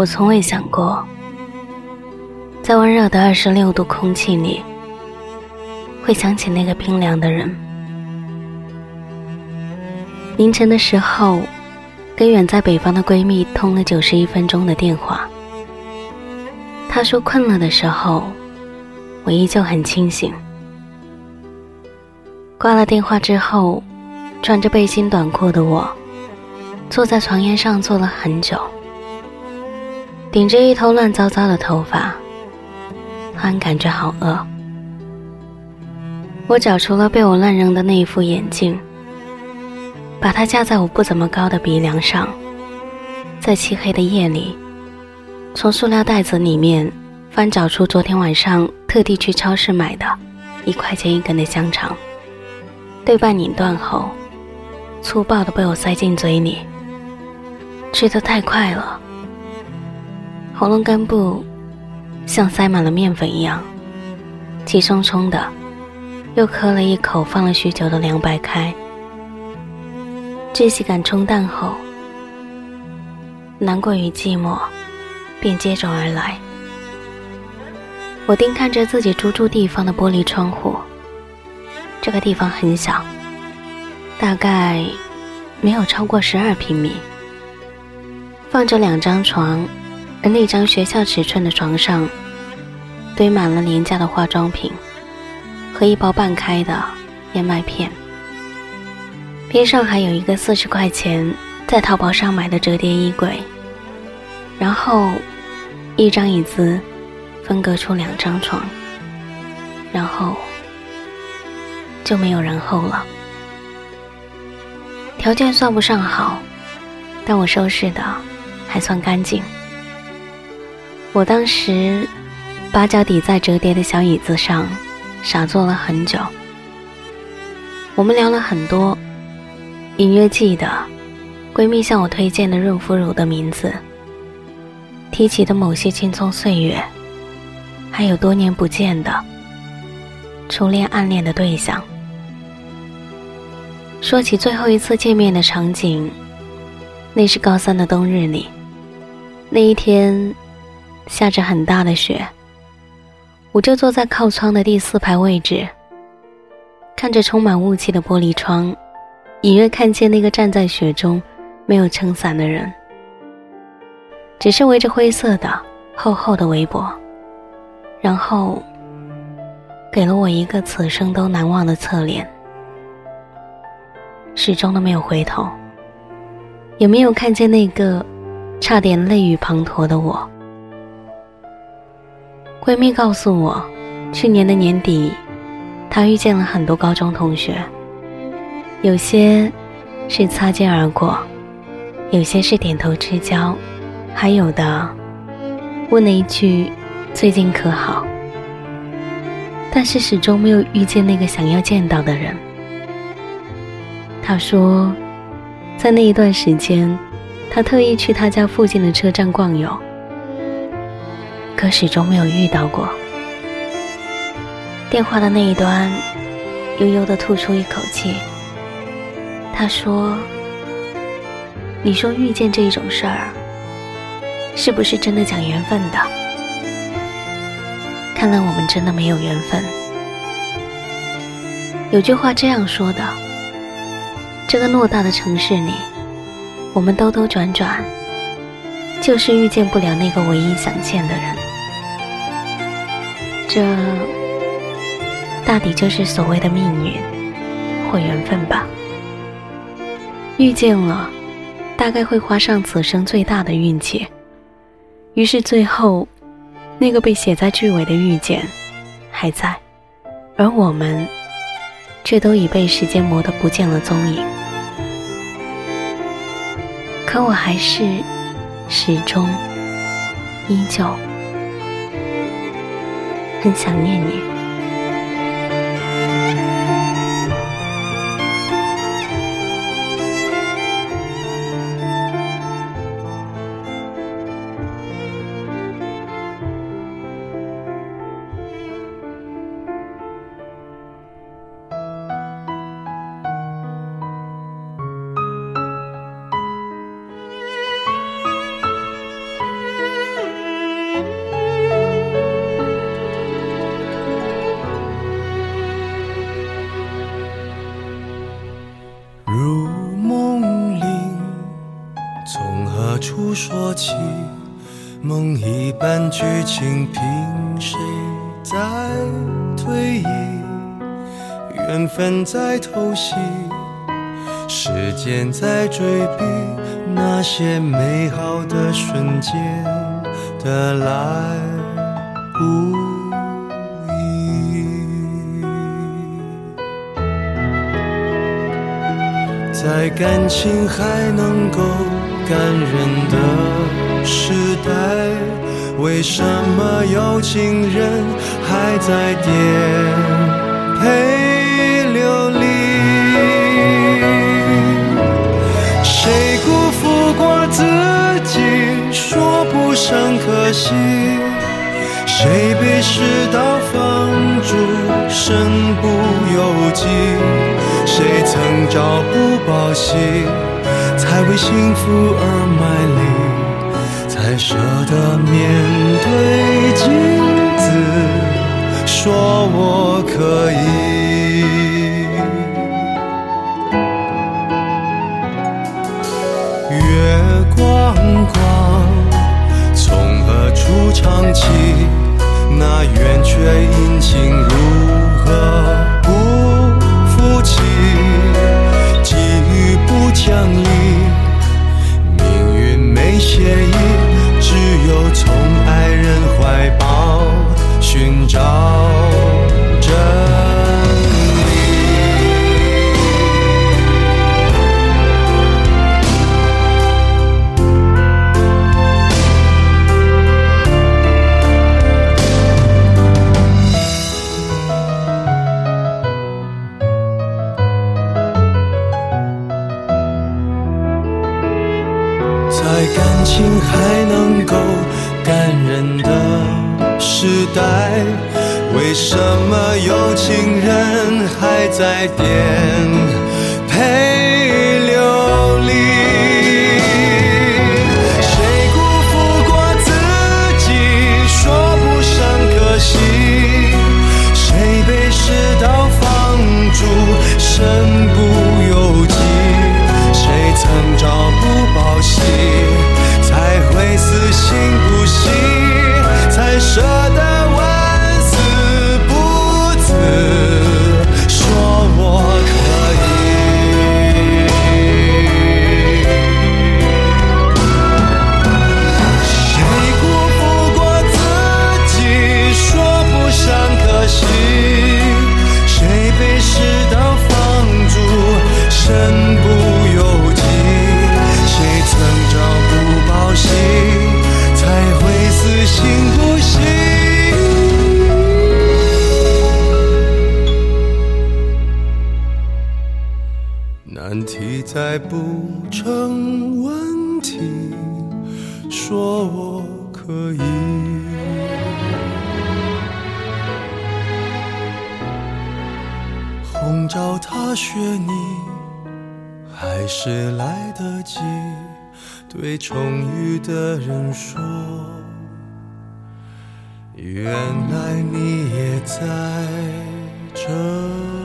我从未想过，在温热的二十六度空气里，会想起那个冰凉的人。凌晨的时候，跟远在北方的闺蜜通了九十一分钟的电话。她说困了的时候，我依旧很清醒。挂了电话之后，穿着背心短裤的我，坐在床沿上坐了很久，顶着一头乱糟糟的头发，突然感觉好饿。我找出了被我乱扔的那一副眼镜，把它架在我不怎么高的鼻梁上，在漆黑的夜里，从塑料袋子里面翻找出昨天晚上特地去超市买的，一块钱一根的香肠。对半拧断后，粗暴的被我塞进嘴里，吃的太快了，喉咙根部像塞满了面粉一样，急匆匆的又喝了一口放了许久的凉白开，窒息感冲淡后，难过与寂寞便接踵而来。我盯看着自己租住地方的玻璃窗户。这个地方很小，大概没有超过十二平米，放着两张床，而那张学校尺寸的床上堆满了廉价的化妆品和一包半开的燕麦片，边上还有一个四十块钱在淘宝上买的折叠衣柜，然后一张椅子分隔出两张床，然后。就没有然后了。条件算不上好，但我收拾的还算干净。我当时把脚抵在折叠的小椅子上，傻坐了很久。我们聊了很多，隐约记得闺蜜向我推荐的润肤乳的名字，提起的某些青葱岁月，还有多年不见的初恋暗恋的对象。说起最后一次见面的场景，那是高三的冬日里。那一天，下着很大的雪。我就坐在靠窗的第四排位置，看着充满雾气的玻璃窗，隐约看见那个站在雪中没有撑伞的人，只是围着灰色的厚厚的围脖，然后给了我一个此生都难忘的侧脸。始终都没有回头，也没有看见那个差点泪雨滂沱的我。闺蜜告诉我，去年的年底，她遇见了很多高中同学，有些是擦肩而过，有些是点头之交，还有的问了一句“最近可好”，但是始终没有遇见那个想要见到的人。他说，在那一段时间，他特意去他家附近的车站逛游，可始终没有遇到过。电话的那一端，悠悠的吐出一口气。他说：“你说遇见这种事儿，是不是真的讲缘分的？看来我们真的没有缘分。有句话这样说的。”这个偌大的城市里，我们兜兜转转，就是遇见不了那个唯一想见的人。这大抵就是所谓的命运或缘分吧。遇见了，大概会花上此生最大的运气。于是最后，那个被写在句尾的遇见还在，而我们却都已被时间磨得不见了踪影。可我还是始终依旧很想念你。初说起，梦一般剧情，凭谁在推移？缘分在偷袭，时间在追逼，那些美好的瞬间的来不易，在感情还能够感人的时代，为什么有情人还在颠沛流离？谁辜负过自己，说不上可惜？谁被世道放逐，身不由己？谁曾朝不保夕，才为幸福而卖力，才舍得面对镜子，说我可以。在感情还能够感人的时代，为什么有情人还在颠沛流离？再不成问题，说我可以。红照踏雪你，还是来得及对重遇的人说，原来你也在这里。